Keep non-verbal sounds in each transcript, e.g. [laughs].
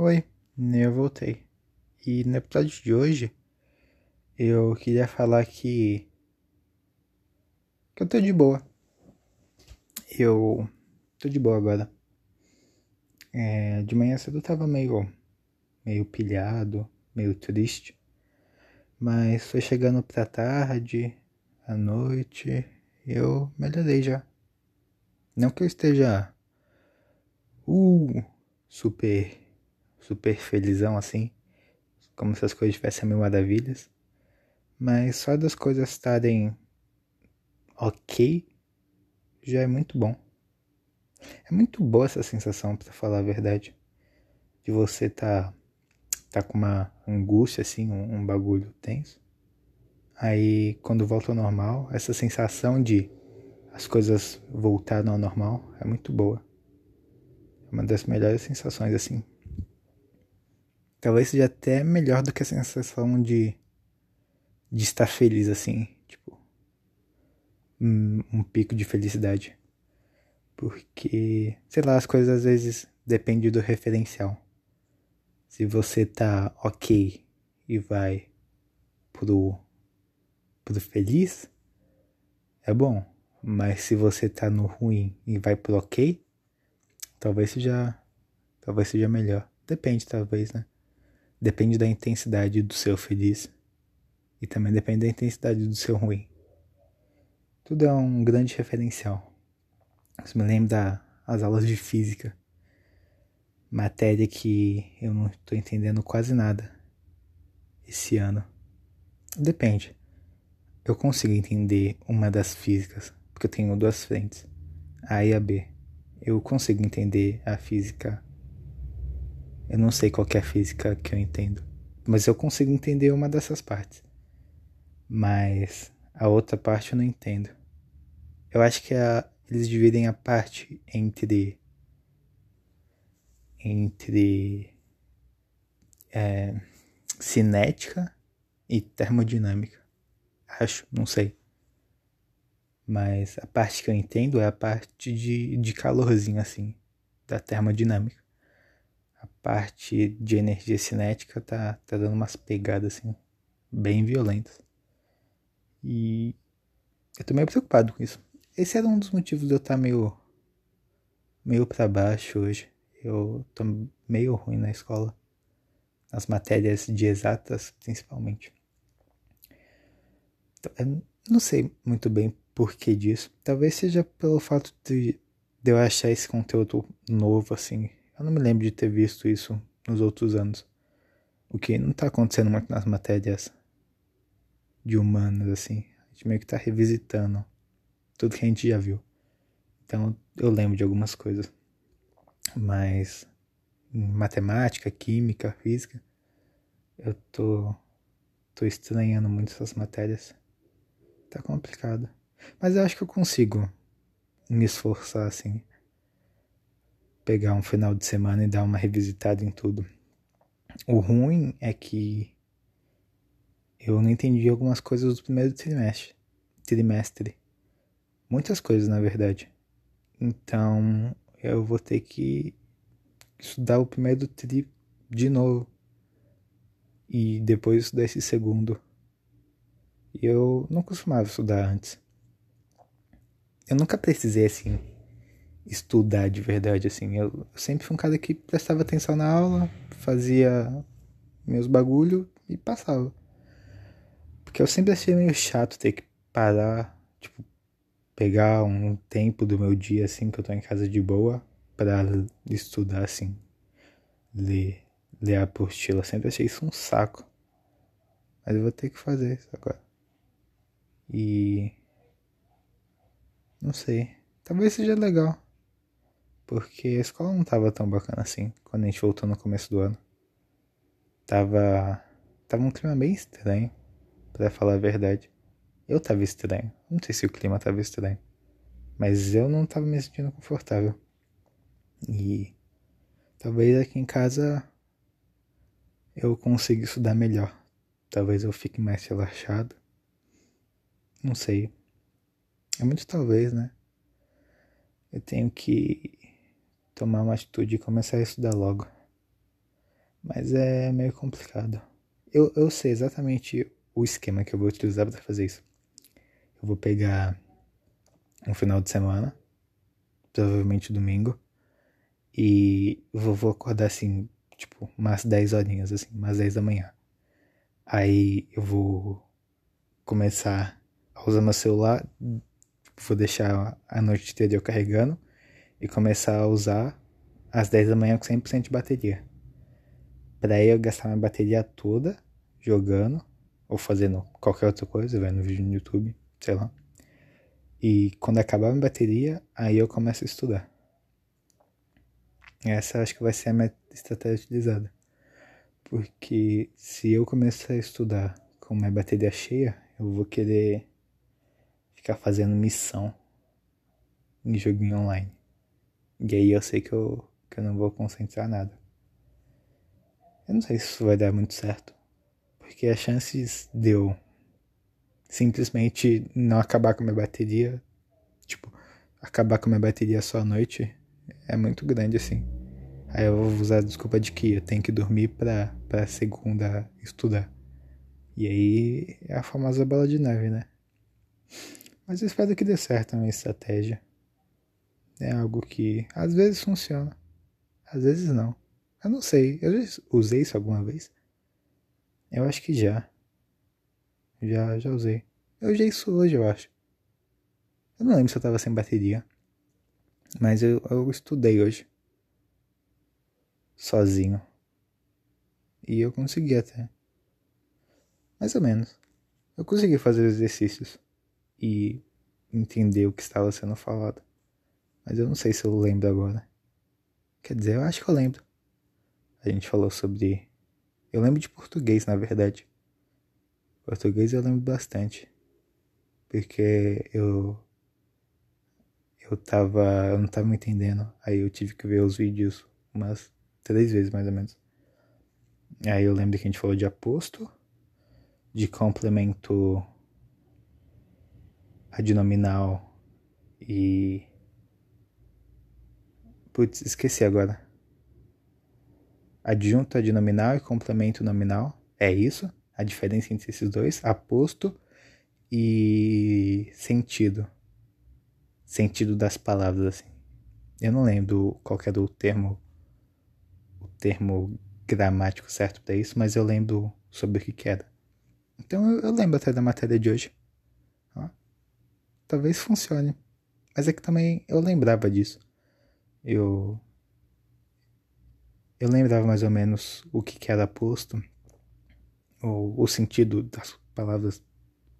Oi, eu voltei. E no episódio de hoje, eu queria falar que. que eu tô de boa. Eu tô de boa agora. É, de manhã cedo eu tava meio. meio pilhado, meio triste. Mas foi chegando pra tarde, à noite, eu melhorei já. Não que eu esteja. Uh, super. Super felizão assim. Como se as coisas tivessem mil maravilhas. Mas só das coisas estarem ok já é muito bom. É muito boa essa sensação, pra falar a verdade. De você tá, tá com uma angústia, assim, um, um bagulho tenso. Aí, quando volta ao normal, essa sensação de as coisas voltaram ao normal é muito boa. É uma das melhores sensações, assim. Talvez seja até melhor do que a sensação de, de estar feliz, assim. Tipo, um, um pico de felicidade. Porque, sei lá, as coisas às vezes dependem do referencial. Se você tá ok e vai pro, pro feliz, é bom. Mas se você tá no ruim e vai pro ok, talvez seja. Talvez seja melhor. Depende, talvez, né? Depende da intensidade do seu feliz. E também depende da intensidade do seu ruim. Tudo é um grande referencial. Isso me lembra das aulas de física. Matéria que eu não estou entendendo quase nada esse ano. Depende. Eu consigo entender uma das físicas, porque eu tenho duas frentes, A e a B. Eu consigo entender a física. Eu não sei qual é a física que eu entendo, mas eu consigo entender uma dessas partes. Mas a outra parte eu não entendo. Eu acho que a, eles dividem a parte entre entre é, cinética e termodinâmica. Acho, não sei. Mas a parte que eu entendo é a parte de, de calorzinho, assim, da termodinâmica. Parte de energia cinética tá, tá dando umas pegadas, assim, bem violentas. E eu tô meio preocupado com isso. Esse era um dos motivos de eu estar tá meio. meio pra baixo hoje. Eu tô meio ruim na escola. Nas matérias de exatas, principalmente. Então, eu não sei muito bem por que disso. Talvez seja pelo fato de, de eu achar esse conteúdo novo, assim. Eu não me lembro de ter visto isso nos outros anos. O que não tá acontecendo muito nas matérias de humanas, assim. A gente meio que tá revisitando tudo que a gente já viu. Então eu lembro de algumas coisas. Mas em matemática, química, física, eu tô, tô estranhando muito essas matérias. Tá complicado. Mas eu acho que eu consigo me esforçar assim. Pegar um final de semana e dar uma revisitada em tudo. O ruim é que eu não entendi algumas coisas do primeiro trimestre. Trimestre. Muitas coisas, na verdade. Então, eu vou ter que estudar o primeiro tri de novo. E depois estudar esse segundo. Eu não costumava estudar antes. Eu nunca precisei, assim, estudar de verdade, assim. Eu sempre fui um cara que prestava atenção na aula, fazia meus bagulho e passava. Porque eu sempre achei meio chato ter que parar, tipo, pegar um tempo do meu dia, assim, que eu tô em casa de boa, para estudar, assim, ler, ler a apostila. Eu sempre achei isso um saco. Mas eu vou ter que fazer isso agora. E. Não sei. Talvez seja legal. Porque a escola não tava tão bacana assim quando a gente voltou no começo do ano. Tava. Tava um clima bem estranho, para falar a verdade. Eu tava estranho. Não sei se o clima tava estranho. Mas eu não tava me sentindo confortável. E talvez aqui em casa eu consiga estudar melhor. Talvez eu fique mais relaxado. Não sei. É muito talvez, né? Eu tenho que tomar uma atitude e começar a estudar logo. Mas é meio complicado. Eu, eu sei exatamente o esquema que eu vou utilizar para fazer isso. Eu vou pegar um final de semana, provavelmente domingo, e vou, vou acordar assim, tipo, umas 10 horinhas, assim, umas 10 da manhã. Aí eu vou começar a usar meu celular, vou deixar a noite inteira eu carregando e começar a usar às 10 da manhã com 100% de bateria. Pra eu gastar minha bateria toda jogando ou fazendo qualquer outra coisa, vendo vídeo no YouTube, sei lá. E quando acabar minha bateria, aí eu começo a estudar. Essa acho que vai ser a minha estratégia utilizada. Porque se eu começar a estudar com minha bateria cheia, eu vou querer ficar fazendo missão em joguinho online. E aí eu sei que eu, que eu não vou concentrar nada. Eu não sei se isso vai dar muito certo. Porque as chances de eu simplesmente não acabar com a minha bateria, tipo, acabar com a minha bateria só à noite, é muito grande assim. Aí eu vou usar a desculpa de que eu tenho que dormir pra, pra segunda estudar. E aí é a famosa bola de neve, né? Mas eu espero que dê certo a minha estratégia. É algo que às vezes funciona, às vezes não. Eu não sei, eu já usei isso alguma vez? Eu acho que já. Já, já usei. Eu usei isso hoje, eu acho. Eu não lembro se eu tava sem bateria. Mas eu, eu estudei hoje. Sozinho. E eu consegui até. Mais ou menos. Eu consegui fazer os exercícios. E entender o que estava sendo falado. Mas eu não sei se eu lembro agora. Quer dizer, eu acho que eu lembro. A gente falou sobre eu lembro de português, na verdade. Português eu lembro bastante. Porque eu. Eu tava. Eu não tava entendendo. Aí eu tive que ver os vídeos umas três vezes mais ou menos. Aí eu lembro que a gente falou de aposto, de complemento adnominal e. Putz, esqueci agora adjunto adnominal e complemento nominal. É isso? A diferença entre esses dois, aposto e sentido. Sentido das palavras, assim. Eu não lembro qual era o termo, o termo gramático certo para isso, mas eu lembro sobre o que, que era. Então eu, eu, lembro até da matéria de hoje. Ó, talvez funcione. Mas é que também eu lembrava disso. Eu eu lembrava mais ou menos o que, era posto, ou o sentido das palavras,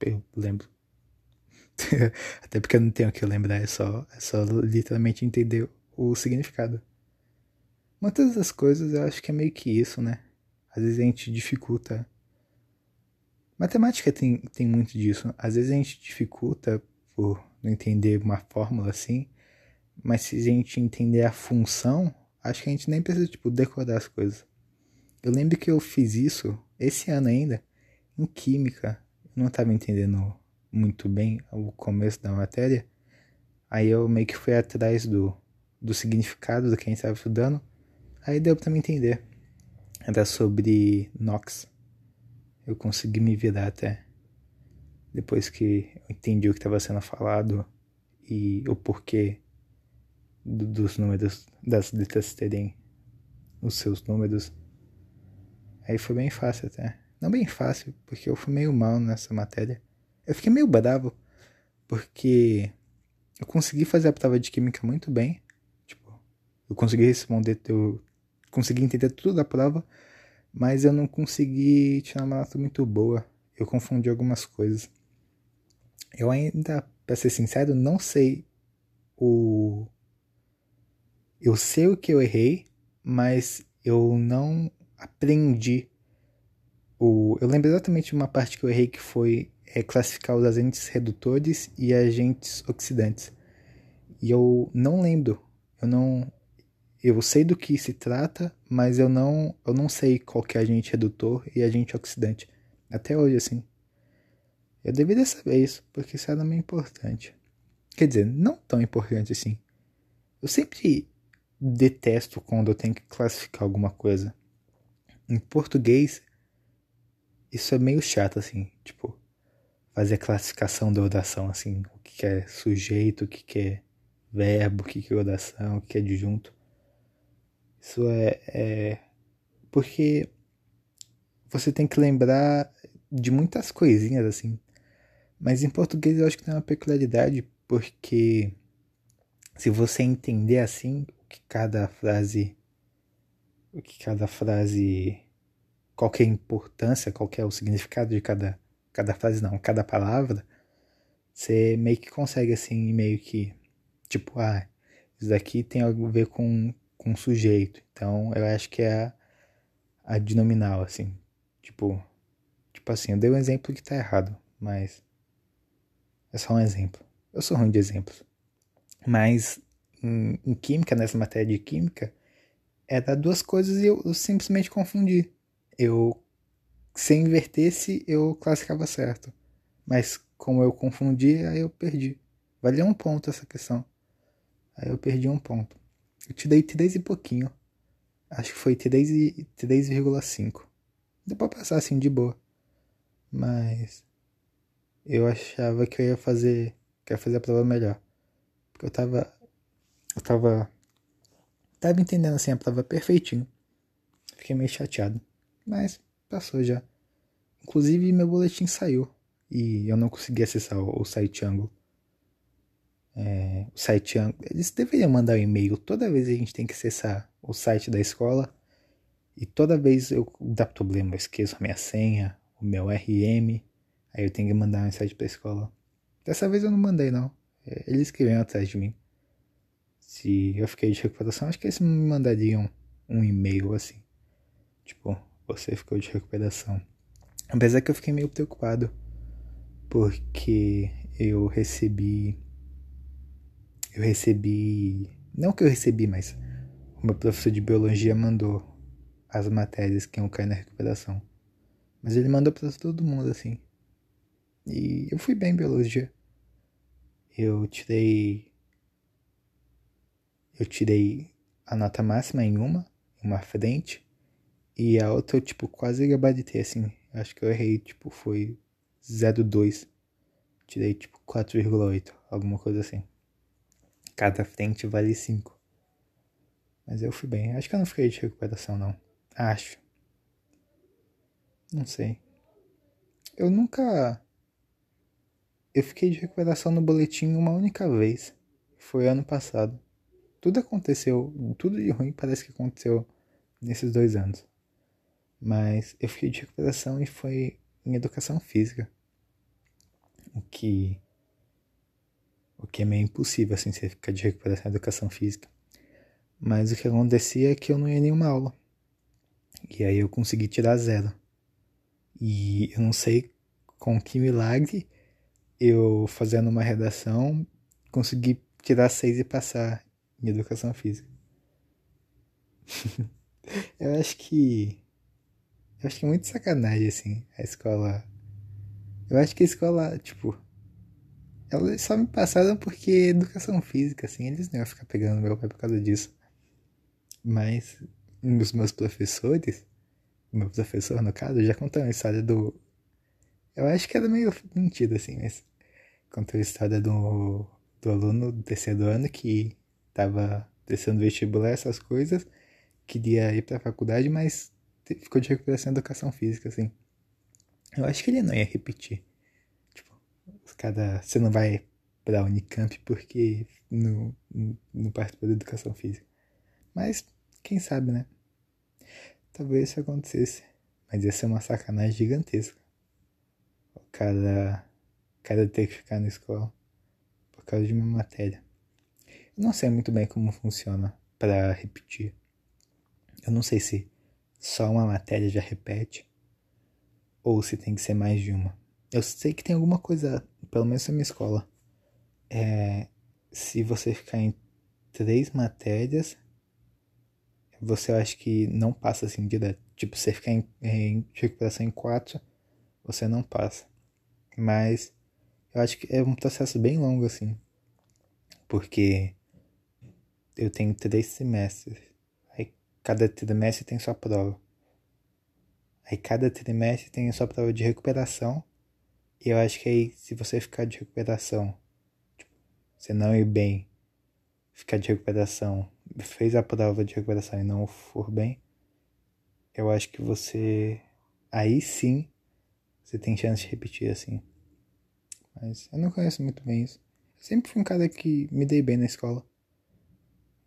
eu lembro. [laughs] Até porque eu não tenho que lembrar, é só, é só literalmente entender o significado. Muitas das coisas eu acho que é meio que isso, né? Às vezes a gente dificulta. Matemática tem, tem muito disso. Às vezes a gente dificulta por não entender uma fórmula assim, mas se a gente entender a função, acho que a gente nem precisa, tipo, decorar as coisas. Eu lembro que eu fiz isso esse ano ainda, em Química. Eu não estava entendendo muito bem o começo da matéria. Aí eu meio que fui atrás do, do significado do que a gente estava estudando. Aí deu para me entender. Era sobre NOx. Eu consegui me virar até. Depois que eu entendi o que estava sendo falado e o porquê dos números, das letras terem os seus números. Aí foi bem fácil até. Não bem fácil, porque eu fui meio mal nessa matéria. Eu fiquei meio bravo, porque eu consegui fazer a prova de química muito bem. Tipo, eu consegui responder, eu consegui entender tudo da prova, mas eu não consegui tirar uma nota muito boa. Eu confundi algumas coisas. Eu ainda, para ser sincero, não sei o eu sei o que eu errei, mas eu não aprendi. O, eu lembro exatamente de uma parte que eu errei que foi é, classificar os agentes redutores e agentes oxidantes. E eu não lembro. Eu não. Eu sei do que se trata, mas eu não, eu não sei qual que é agente redutor e agente oxidante. Até hoje, assim. Eu deveria saber isso, porque isso era meio importante. Quer dizer, não tão importante assim. Eu sempre detesto quando eu tenho que classificar alguma coisa. em português, isso é meio chato, assim, tipo, fazer a classificação da oração, assim, o que é sujeito, o que é verbo, o que é oração, o que é adjunto. Isso é, é porque você tem que lembrar de muitas coisinhas assim. Mas em português eu acho que tem uma peculiaridade, porque se você entender assim que cada frase o que cada frase qual é a importância, qual é o significado de cada cada frase não, cada palavra, você meio que consegue assim, meio que tipo, ah, isso daqui tem algo a ver com com sujeito. Então, eu acho que é a, a denominal assim. Tipo, tipo assim, eu dei um exemplo que tá errado, mas é só um exemplo. Eu sou ruim de exemplos. Mas em, em química, nessa matéria de química, era duas coisas e eu, eu simplesmente confundi. Eu, se invertesse, eu classificava certo. Mas como eu confundi, aí eu perdi. Valia um ponto essa questão. Aí eu perdi um ponto. Eu te dei 3 e pouquinho. Acho que foi 3,5. Deu pra passar assim de boa. Mas eu achava que eu ia fazer. Que ia fazer a prova melhor. Porque eu tava. Eu tava. Tava entendendo assim a prova perfeitinho. Fiquei meio chateado. Mas passou já. Inclusive meu boletim saiu. E eu não consegui acessar o, site Angle. É, o site Angle. Eles deveriam mandar um e-mail. Toda vez a gente tem que acessar o site da escola e toda vez eu dá problema, eu esqueço a minha senha, o meu RM, aí eu tenho que mandar uma mensagem pra escola. Dessa vez eu não mandei não. É, eles que atrás de mim. Se eu fiquei de recuperação, acho que eles me mandariam um e-mail assim. Tipo, você ficou de recuperação. Apesar que eu fiquei meio preocupado. Porque eu recebi. Eu recebi. Não que eu recebi, mas o meu professor de biologia mandou as matérias que iam cair na recuperação. Mas ele mandou para todo mundo assim. E eu fui bem em biologia. Eu tirei. Eu tirei a nota máxima em uma, uma frente. E a outra eu, tipo, quase gabaritei, assim. Acho que eu errei, tipo, foi 0,2. Tirei, tipo, 4,8, alguma coisa assim. Cada frente vale 5. Mas eu fui bem. Acho que eu não fiquei de recuperação, não. Acho. Não sei. Eu nunca. Eu fiquei de recuperação no boletim uma única vez. Foi ano passado. Tudo aconteceu, tudo de ruim parece que aconteceu nesses dois anos. Mas eu fiquei de recuperação e foi em educação física. O que. O que é meio impossível, assim, você ficar de recuperação em educação física. Mas o que acontecia é que eu não ia nenhuma aula. E aí eu consegui tirar zero. E eu não sei com que milagre eu fazendo uma redação consegui tirar seis e passar em educação física. [laughs] eu acho que. Eu acho que é muito sacanagem, assim, a escola. Eu acho que a escola, tipo. Elas só me passaram porque educação física, assim, eles não iam ficar pegando meu pai por causa disso. Mas um dos meus professores, meu professor no caso, já contou a história do. Eu acho que era meio mentira assim, mas contou a história do, do aluno do terceiro ano que tava descendo vestibular, essas coisas, queria ir pra faculdade, mas ficou de recuperação em educação física, assim. Eu acho que ele não ia repetir. Tipo, os cada. Você não vai pra Unicamp porque não, não participou da educação física. Mas, quem sabe, né? Talvez isso acontecesse. Mas ia ser uma sacanagem gigantesca. O cara, o cara ter que ficar na escola por causa de uma matéria. Não sei muito bem como funciona para repetir. Eu não sei se só uma matéria já repete ou se tem que ser mais de uma. Eu sei que tem alguma coisa, pelo menos na minha escola. É, se você ficar em três matérias, você acha que não passa assim direto. Tipo, você ficar em, em recuperação em 4, você não passa. Mas eu acho que é um processo bem longo assim. Porque eu tenho três semestres. Aí cada trimestre tem sua prova. Aí cada trimestre tem a sua prova de recuperação. E eu acho que aí, se você ficar de recuperação, tipo, você não ir bem, ficar de recuperação, fez a prova de recuperação e não for bem, eu acho que você. Aí sim, você tem chance de repetir assim. Mas eu não conheço muito bem isso. Sempre fui um cara que me dei bem na escola.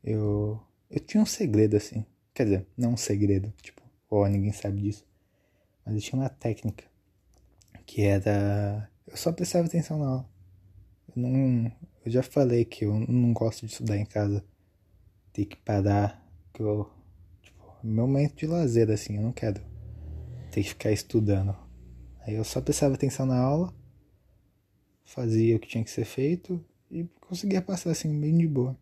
Eu. Eu tinha um segredo assim. Quer dizer, não um segredo, tipo, ó, oh, ninguém sabe disso. Mas eu tinha uma técnica que era. Eu só prestava atenção na aula. Eu não. Eu já falei que eu não gosto de estudar em casa. Ter que parar. Que eu. Tipo, meu momento de lazer, assim, eu não quero ter que ficar estudando. Aí eu só prestava atenção na aula, fazia o que tinha que ser feito e conseguia passar assim, bem de boa.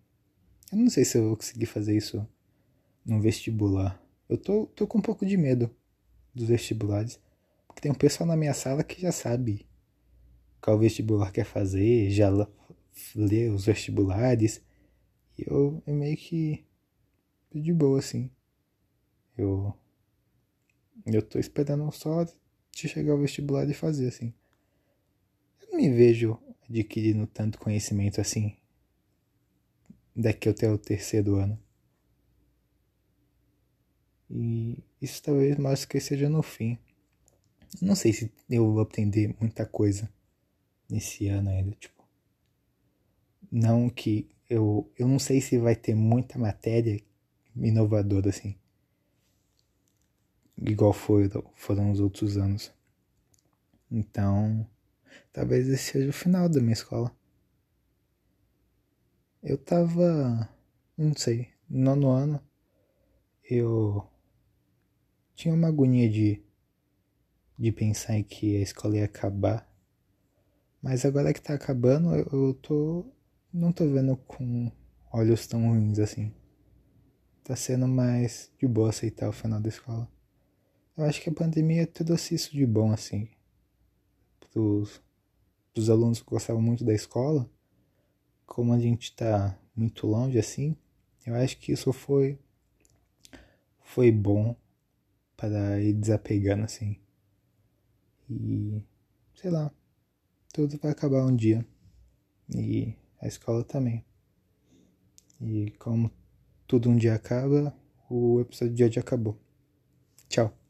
Eu não sei se eu vou conseguir fazer isso no vestibular. Eu tô, tô com um pouco de medo dos vestibulares. Porque tem um pessoal na minha sala que já sabe qual vestibular quer fazer, já lê os vestibulares. E eu, eu meio que de boa, assim. Eu. Eu tô esperando só de chegar ao vestibular e fazer, assim. Eu não me vejo adquirindo tanto conhecimento assim daqui até o terceiro ano. E isso talvez mais que seja no fim. Não sei se eu vou aprender muita coisa nesse ano ainda, tipo. Não que eu eu não sei se vai ter muita matéria inovadora assim. Igual foi, foram os outros anos. Então, talvez esse seja o final da minha escola. Eu tava, não sei, no nono ano, eu tinha uma agonia de, de pensar em que a escola ia acabar. Mas agora que tá acabando, eu, tô. Não tô vendo com olhos tão ruins assim. Tá sendo mais de boa aceitar o final da escola. Eu acho que a pandemia trouxe isso de bom, assim. Pros, pros alunos que gostavam muito da escola. Como a gente tá muito longe assim, eu acho que isso foi. Foi bom para ir desapegando assim. E sei lá, tudo vai acabar um dia. E a escola também. E como tudo um dia acaba, o episódio de hoje acabou. Tchau.